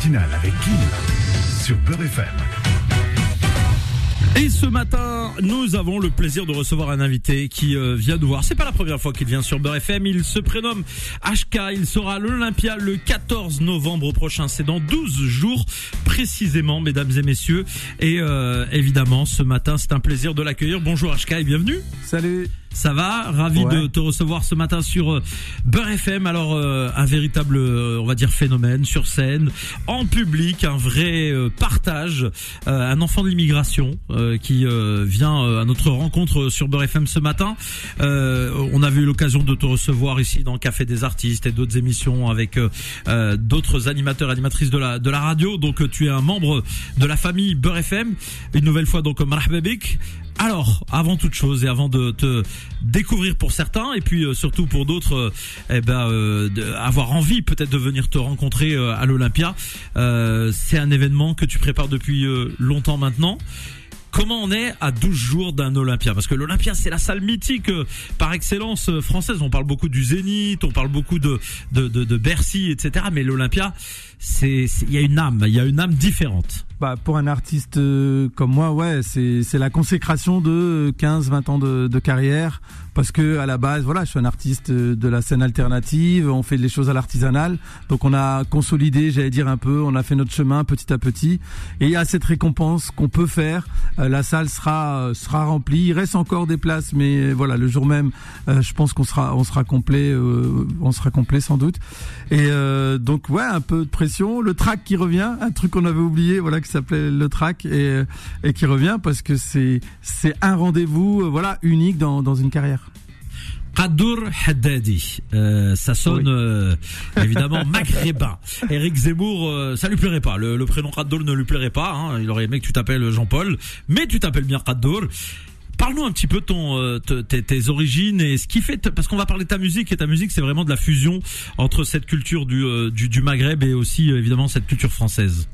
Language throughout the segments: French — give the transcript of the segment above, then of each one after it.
matinale avec Kim sur Beurre FM. Et ce matin, nous avons le plaisir de recevoir un invité qui euh, vient nous voir. C'est pas la première fois qu'il vient sur Beurre FM. Il se prénomme HK. Il sera à l'Olympia le 14 novembre prochain. C'est dans 12 jours précisément, mesdames et messieurs. Et euh, évidemment, ce matin, c'est un plaisir de l'accueillir. Bonjour HK et bienvenue. Salut. Ça va Ravi Ouais. de te recevoir ce matin sur euh, Beurre FM. Alors euh, un véritable, euh, on va dire phénomène sur scène, en public, un vrai euh, partage. Euh, un enfant de l'immigration euh, qui euh, vient euh, à notre rencontre sur Beurre FM ce matin. Euh, on avait eu l'occasion de te recevoir ici dans Café des artistes et d'autres émissions avec d'autres animateurs, animatrices de la de la radio. Donc tu es un membre de la famille Beurre FM. Une nouvelle fois donc marhaba bik. Alors, avant toute chose et avant de te découvrir pour certains et puis euh, surtout pour d'autres, euh, eh ben, euh, avoir envie peut-être de venir te rencontrer euh, à l'Olympia, euh, c'est un événement que tu prépares depuis longtemps maintenant. Comment on est à 12 jours d'un Olympia? Parce que l'Olympia, c'est la salle mythique par excellence française. On parle beaucoup du Zénith, on parle beaucoup de, de, de, de Bercy, etc. Mais l'Olympia, c'est- il y a une âme, il y a une âme différente. Bah pour un artiste euh, comme moi, ouais, c'est c'est la consécration de 15-20 ans de, de carrière. Parce que à la base, voilà, je suis un artiste euh, de la scène alternative, on fait les choses à l'artisanal, donc on a consolidé, j'allais dire un peu, on a fait notre chemin petit à petit. Et il y a cette récompense qu'on peut faire. Euh, la salle sera sera remplie, il reste encore des places, mais voilà, le jour même, je pense qu'on sera on sera complet, on sera complet sans doute. Et donc ouais, un peu de pression, le track qui revient, un truc qu'on avait oublié, voilà, qui s'appelait le track et euh, et qui revient parce que c'est c'est un rendez-vous, euh, voilà, unique dans dans une carrière. Qadour Haddadi, euh, ça sonne Oui. euh, évidemment maghrébin. Eric Zemmour, euh, ça lui plairait pas. Le, le prénom Qadour ne lui plairait pas. hein. Il aurait aimé que tu t'appelles Jean-Paul, mais tu t'appelles bien Qadour. Parle-nous un petit peu ton te- tes, tes origines et ce qui fait parce qu'on va parler de ta musique et ta musique c'est vraiment de la fusion entre cette culture du du, du Maghreb et aussi évidemment cette culture française.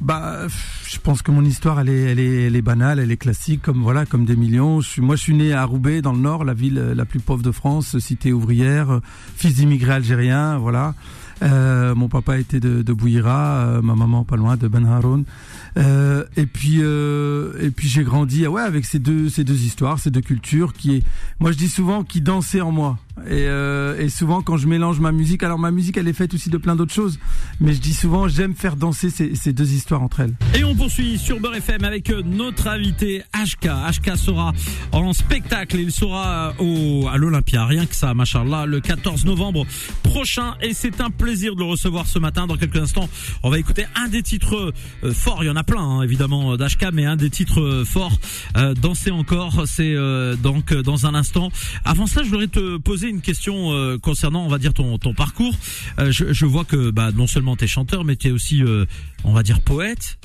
Bah, je pense que mon histoire, elle est, elle est, elle est banale, elle est classique, comme voilà, comme des millions. Je suis, moi, je suis né à Roubaix, dans le Nord, la ville euh, la plus pauvre de France, cité ouvrière, euh, fils d'immigrés algériens, voilà. Euh, mon papa était de, de Bouira, euh, ma maman pas loin de Ben Haroun. Euh, et puis, euh, et puis j'ai grandi, ouais, avec ces deux, ces deux histoires, ces deux cultures qui est, moi, je dis souvent, qui dansaient en moi. Et, euh, et souvent, quand je mélange ma musique, alors ma musique, elle est faite aussi de plein d'autres choses, mais je dis souvent, j'aime faire danser ces, deux histoires entre elles. Et on poursuit sur Beurre FM avec euh, notre invité HK. HK sera en spectacle. Il sera au, à l'Olympia. Rien que ça, machallah, le 14 novembre prochain. Et c'est un plaisir de le recevoir ce matin. Dans quelques instants, on va écouter un des titres euh, forts. Il y en a plein, hein, évidemment, d'HK, mais un des titres euh, forts. Euh, Danser encore, c'est euh, donc euh, dans un instant. Avant cela, je voudrais te poser une question euh, concernant, on va dire, ton, ton parcours. Euh, je, vois que bah, non seulement tu es chanteur, mais tu es aussi, euh, on va dire, poète,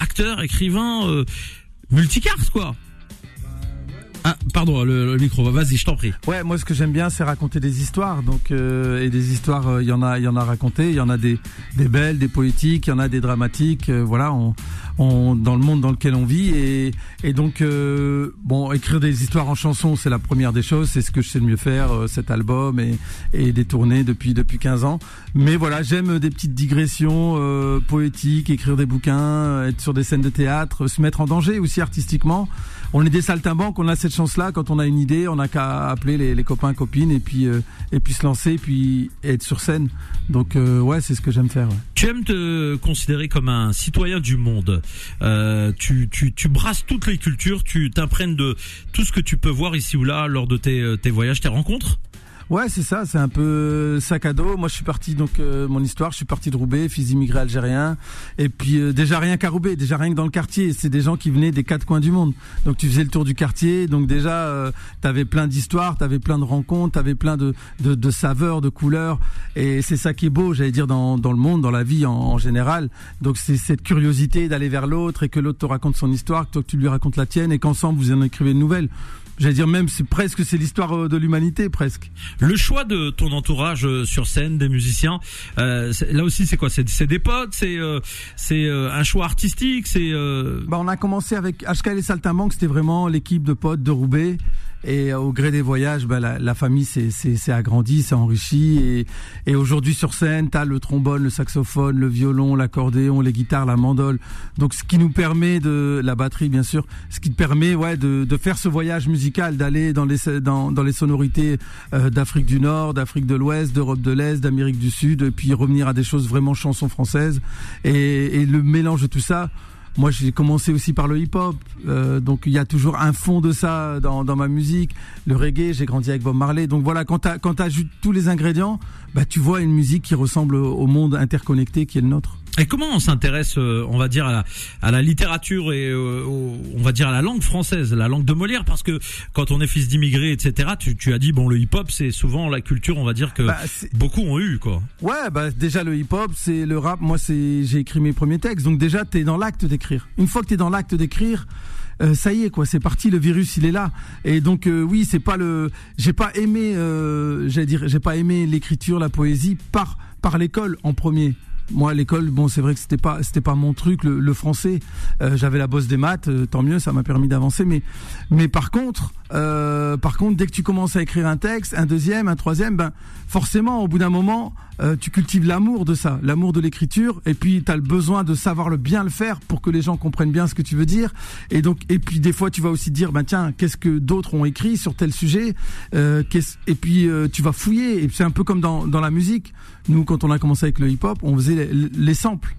acteur, écrivain, multicarte, quoi. Ah, pardon, le, le micro, vas-y, je t'en prie. Ouais, moi ce que j'aime bien c'est raconter des histoires. Donc et des histoires, il y en a, il y en a raconté. Il y en a des des belles, des poétiques, il y en a des dramatiques. voilà, on, on dans le monde dans lequel on vit et et donc euh, bon, écrire des histoires en chanson, c'est la première des choses. C'est ce que je sais le mieux faire. euh, cet album et et des tournées depuis depuis 15 ans. Mais voilà, j'aime des petites digressions euh, poétiques, écrire des bouquins, être sur des scènes de théâtre, se mettre en danger aussi artistiquement. On est des saltimbanques, on a cette chance-là. Quand on a une idée, on n'a qu'à appeler les, copains, copines, et puis euh, et puis se lancer, et puis être sur scène. Donc euh, ouais, c'est ce que j'aime faire. ouais. Tu aimes te considérer comme un citoyen du monde. Euh, tu, tu, tu brasses toutes les cultures, tu t'imprègnes de tout ce que tu peux voir ici ou là lors de tes, euh, tes voyages, tes rencontres? Ouais, c'est ça, c'est un peu sac à dos. Moi, je suis parti donc euh, mon histoire, je suis parti de Roubaix, fils d'immigrés algériens, et puis euh, déjà rien qu'à Roubaix, déjà rien que dans le quartier, c'est des gens qui venaient des quatre coins du monde. Donc tu faisais le tour du quartier, donc déjà euh, t'avais plein d'histoires, t'avais plein de rencontres, t'avais plein de, de de saveurs, de couleurs, et c'est ça qui est beau, j'allais dire dans dans le monde, dans la vie en, en général. Donc c'est cette curiosité d'aller vers l'autre et que l'autre te raconte son histoire, que toi que tu lui racontes la tienne, et qu'ensemble vous en écrivez une nouvelle. J'allais dire même c'est presque c'est l'histoire euh, de l'humanité presque. Le choix de ton entourage euh, sur scène, des musiciens, euh, là aussi c'est quoi? C'est c'est des potes, c'est euh, c'est euh, un choix artistique, c'est euh, Bah, on a commencé avec HK et les Saltimbanques, c'était vraiment l'équipe de potes de Roubaix. Et au gré des voyages, bah, la, la, famille s'est agrandie, s'est enrichie. Et, et aujourd'hui sur scène, t'as le trombone, le saxophone, le violon, l'accordéon, les guitares, la mandole. Donc ce qui nous permet de la batterie, bien sûr, ce qui te permet, ouais, de, de faire ce voyage musical, d'aller dans les dans, dans les sonorités euh, d'Afrique du Nord, d'Afrique de l'Ouest, d'Europe de l'Est, d'Amérique du Sud, et puis revenir à des choses vraiment chansons françaises. Et, et le mélange de tout ça moi, j'ai commencé aussi par le hip-hop, euh, donc il y a toujours un fond de ça dans, ma musique. Le reggae, j'ai grandi avec Bob Marley, donc voilà, quand tu quand tous les ingrédients, bah tu vois une musique qui ressemble au monde interconnecté qui est le nôtre. Et comment on s'intéresse, euh, on va dire à la, à la littérature et euh, on va dire à la langue française, la langue de Molière, parce que quand on est fils d'immigrés, etc. Tu, tu as dit bon le hip-hop c'est souvent la culture, on va dire que bah, beaucoup ont eu quoi. Ouais, bah déjà le hip-hop, c'est le rap. Moi c'est j'ai écrit mes premiers textes, donc déjà t'es dans l'acte d'écrire. Une fois que t'es dans l'acte d'écrire. Euh, ça y est quoi, c'est parti, le virus il est là. Et donc oui, c'est pas le, j'ai pas aimé, j'allais dire, j'ai pas aimé l'écriture, la poésie par par l'école en premier moi à l'école bon c'est vrai que c'était pas c'était pas mon truc le, français. Euh, j'avais la bosse des maths euh, tant mieux ça m'a permis d'avancer. Mais mais par contre euh, par contre dès que tu commences à écrire un texte un deuxième un troisième ben forcément au bout d'un moment tu cultives l'amour de ça l'amour de l'écriture. Et puis tu as le besoin de savoir le bien le faire pour que les gens comprennent bien ce que tu veux dire. Et donc et puis des fois tu vas aussi dire ben tiens qu'est-ce que d'autres ont écrit sur tel sujet? Et puis tu vas fouiller. Et c'est un peu comme dans dans la musique. Nous, quand on a commencé avec le hip-hop, on faisait les, samples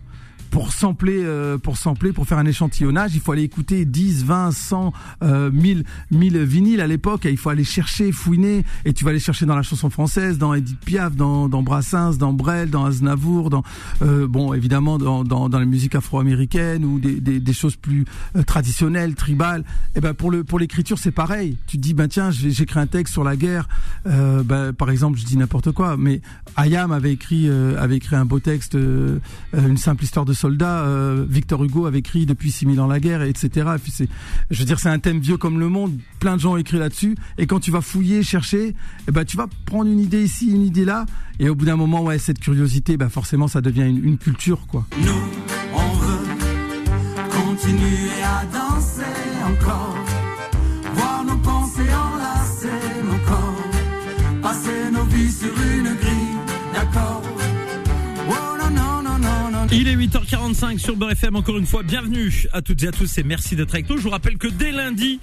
pour sampler euh, pour sampler pour faire un échantillonnage il faut aller écouter 10 20 100 euh, 1000 1000 vinyles à l'époque il faut aller chercher fouiner et tu vas aller chercher dans la chanson française dans Edith Piaf dans dans Brassens dans Brel dans Aznavour dans euh, bon évidemment dans dans, dans la musique afro-américaine ou des, des, des choses plus euh, traditionnelles tribales. Et eh ben pour le pour l'écriture c'est pareil. Tu dis ben tiens j'écris un texte sur la guerre euh, ben, par exemple je dis n'importe quoi mais Ayam avait écrit avait écrit un beau texte une simple histoire de soldats. Euh, Victor Hugo avait écrit depuis 6000 ans la guerre, etc. Je veux dire, c'est un thème vieux comme le monde. Plein de gens ont écrit là-dessus. Et quand tu vas fouiller, chercher, eh ben tu vas prendre une idée ici, une idée là. Et au bout d'un moment, ouais, cette curiosité, bah forcément, ça devient une, culture, quoi. Nous, on veut à danser est 8h45 sur Beurre FM. Encore une fois, bienvenue à toutes et à tous et merci d'être avec nous. Je vous rappelle que dès lundi,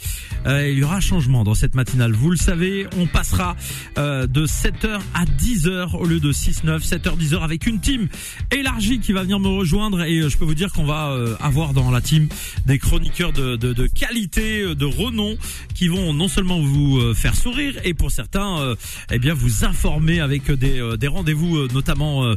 euh, il y aura changement dans cette matinale. Vous le savez, on passera euh, de 7h à 10h au lieu de 6-9, 7h, 10h avec une team élargie qui va venir me rejoindre et euh, je peux vous dire qu'on va avoir dans la team des chroniqueurs de, de, de, qualité, de renom qui vont non seulement vous faire sourire et pour certains, eh bien vous informer avec des, des rendez-vous notamment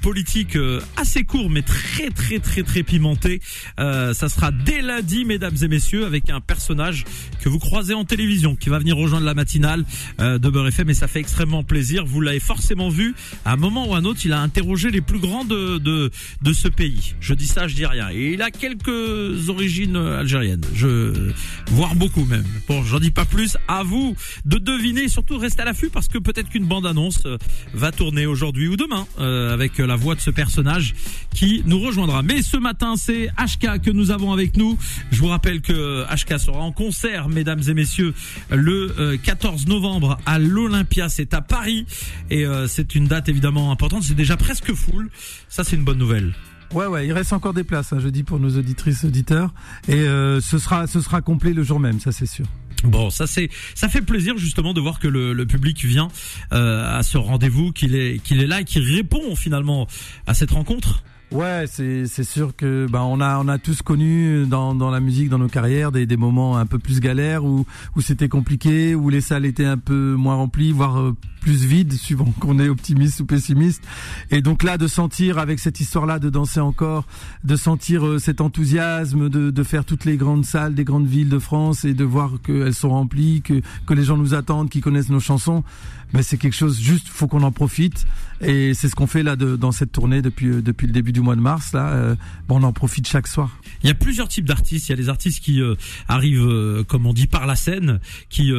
politiques assez courts mais très très très très pimenté. Euh, ça sera dès lundi, mesdames et messieurs, avec un personnage que vous croisez en télévision, qui va venir rejoindre la matinale euh, de Beurre FM, et ça fait extrêmement plaisir. Vous l'avez forcément vu. À un moment ou à un autre, il a interrogé les plus grands de, de, de ce pays. Je dis ça, je dis rien. Et il a quelques origines algériennes, je voire beaucoup même. Bon, j'en dis pas plus. À vous de deviner, surtout restez à l'affût parce que peut-être qu'une bande annonce euh, va tourner aujourd'hui ou demain euh, avec la voix de ce personnage qui nous rejoindra. Mais ce matin, c'est HK que nous avons avec nous. Je vous rappelle que HK sera en concert, mesdames et messieurs, le 14 euh, novembre à l'Olympia. C'est à Paris et euh, c'est une date évidemment importante. C'est déjà presque full. Ça, c'est une bonne nouvelle. Ouais, ouais, il reste encore des places, hein, je dis pour nos auditrices, auditeurs, et euh, ce sera, ce sera complet le jour même, ça c'est sûr. Bon, ça c'est, ça fait plaisir justement de voir que le, le public vient euh, à ce rendez-vous, qu'il est, qu'il est là et qu'il répond finalement à cette rencontre. Ouais, c'est c'est sûr que bah on a on a tous connu dans dans la musique dans nos carrières des des moments un peu plus galères où où c'était compliqué, où les salles étaient un peu moins remplies, voire euh, plus vides suivant qu'on est optimiste ou pessimiste. Et donc là de sentir avec cette histoire là de danser encore, de sentir euh, cet enthousiasme de de faire toutes les grandes salles des grandes villes de France et de voir qu'elles sont remplies, que que les gens nous attendent, qu'ils connaissent nos chansons, ben c'est quelque chose juste faut qu'on en profite Et c'est ce qu'on fait là de, dans cette tournée depuis euh, depuis le début du mois de mars. Là, euh, bon, on en profite chaque soir. Il y a plusieurs types d'artistes. Il y a des artistes qui euh, arrivent, euh, comme on dit, par la scène, qui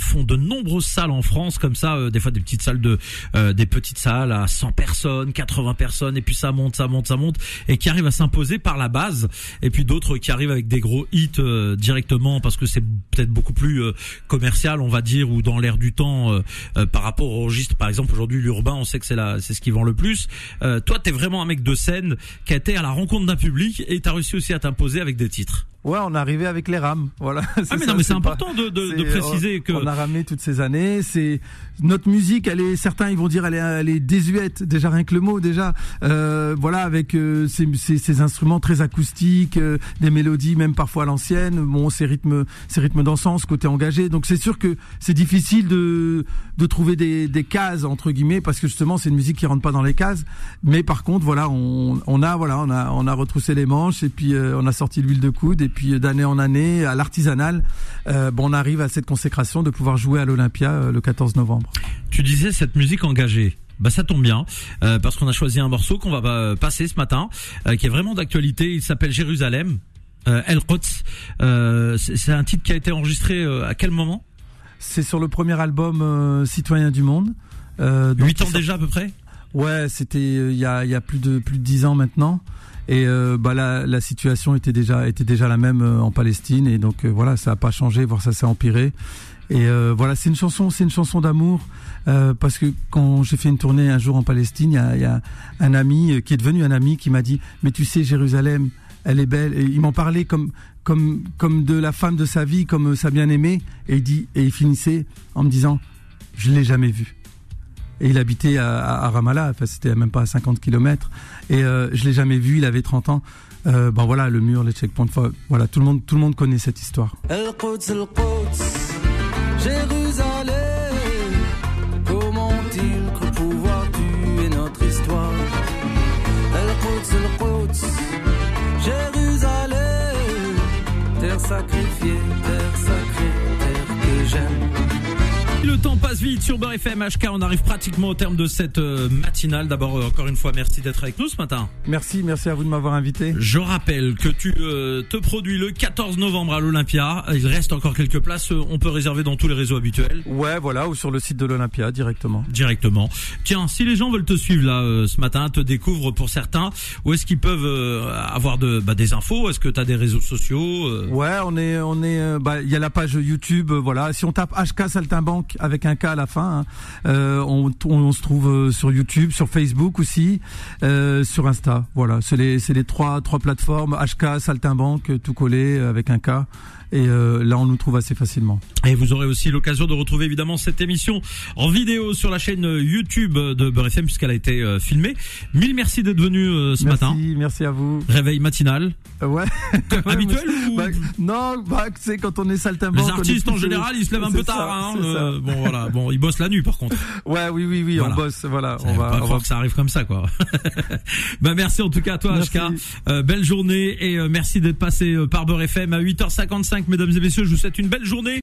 font de nombreuses salles en France, comme ça, des fois des petites salles de, euh, des petites salles à 100 personnes, 80 personnes, et puis ça monte, ça monte, ça monte, et qui arrivent à s'imposer par la base. Et puis d'autres qui arrivent avec des gros hits euh, directement, parce que c'est peut-être beaucoup plus euh, commercial, on va dire, ou dans l'air du temps, euh, euh, par rapport au registre. Par exemple, aujourd'hui, l'urbain, on sait que c'est la, c'est ce qui vend le plus. Euh, toi, t'es vraiment un mec de scène qui a été à la rencontre d'un public et t'as réussi aussi à t'imposer avec des titres. Ouais, on est arrivé avec les rames. Voilà. Ah mais ça, non mais c'est important de, de, de préciser que on a ramené toutes ces années. C'est notre musique. Elle est certains ils vont dire elle est, elle est désuète. Déjà rien que le mot déjà. Euh, voilà avec euh, ces, ces, ces instruments très acoustiques, euh, des mélodies même parfois à l'ancienne. Bon ces rythmes ces rythmes dansants, ce côté engagé. Donc c'est sûr que c'est difficile de de trouver des, des cases entre guillemets parce que justement c'est une musique qui rentre pas dans les cases. Mais par contre voilà on, on a voilà on a on a retroussé les manches et puis euh, on a sorti l'huile de coude et puis euh, d'année en année à l'artisanal euh, bon on arrive à cette consécration de pouvoir jouer à l'Olympia euh, le 14 novembre. tu disais cette musique engagée. Bah ça tombe bien euh, parce qu'on a choisi un morceau qu'on va passer ce matin qui est vraiment d'actualité. Il s'appelle Jérusalem. El. Euh, c'est un titre qui a été enregistré à quel moment? C'est sur le premier album Citoyen du monde. Huit ans déjà à peu près? Ouais, c'était il y a il y a plus de plus de dix ans maintenant. Et euh, bah la, la situation était déjà était déjà la même euh, en Palestine. Et donc euh, voilà ça a pas changé voire ça s'est empiré. Et euh, voilà c'est une chanson c'est une chanson d'amour euh, parce que quand j'ai fait une tournée un jour en Palestine il y y a un ami euh, qui est devenu un ami qui m'a dit mais tu sais Jérusalem elle est belle et il m'en parlait comme comme comme de la femme de sa vie comme sa bien aimée et il dit et il finissait en me disant je l'ai jamais vue et il habitait à, Ramallah, enfin c'était même pas à 50 kilomètres. Et euh, je l'ai jamais vu, il avait 30 ans. Euh, bon voilà, le mur, les checkpoints, voilà, tout le monde, tout le monde connaît cette histoire. Jérusalem. Comment pouvoir tuer notre histoire? El-Quds, El-Quds, Jérusalem. Terre sacrifiée, Le temps passe vite sur Beurre FM HK. On arrive pratiquement au terme de cette euh, matinale. D'abord, euh, encore une fois, merci d'être avec nous ce matin. Merci, merci à vous de m'avoir invité. Je rappelle que tu euh, te produis le 14 novembre à l'Olympia. Il reste encore quelques places. On peut réserver dans tous les réseaux habituels Ouais, voilà, ou sur le site de l'Olympia directement. directement. Tiens, si les gens veulent te suivre là euh, ce matin, te découvrent pour certains, où est-ce qu'ils peuvent euh, avoir de, bah, des infos? Est-ce que tu as des réseaux sociaux Ouais, on est, on est, bah, il y a la page YouTube, voilà. Si on tape HK Saltimbanque avec un K à la fin, hein, euh, on, se trouve euh, sur YouTube, sur Facebook aussi, euh, sur Insta. Voilà, c'est les, trois, trois plateformes HK Saltimbanque, tout collé avec un K. Et euh, là, on nous trouve assez facilement. Et vous aurez aussi l'occasion de retrouver évidemment cette émission en vidéo sur la chaîne YouTube de Beurre FM puisqu'elle a été euh, filmée. Mille merci d'être venu euh, ce merci, matin. merci à vous. Réveil matinal. Euh, ouais. Habituel ou Bah, non, bah, sais, quand on est saltimbanque. Les artistes en euh, général, ils se lèvent un c'est peu tard. hein, c'est euh, bon voilà, bon ils bossent la nuit par contre. Ouais, oui, oui, oui, Voilà. on bosse, voilà. On On va va, pas on croire va que ça arrive comme ça quoi. bah merci en tout cas à toi Merci. HK. Euh, belle journée et euh, merci d'être passé euh, par Beurre FM à 8h55 mesdames et messieurs, je vous souhaite une belle journée.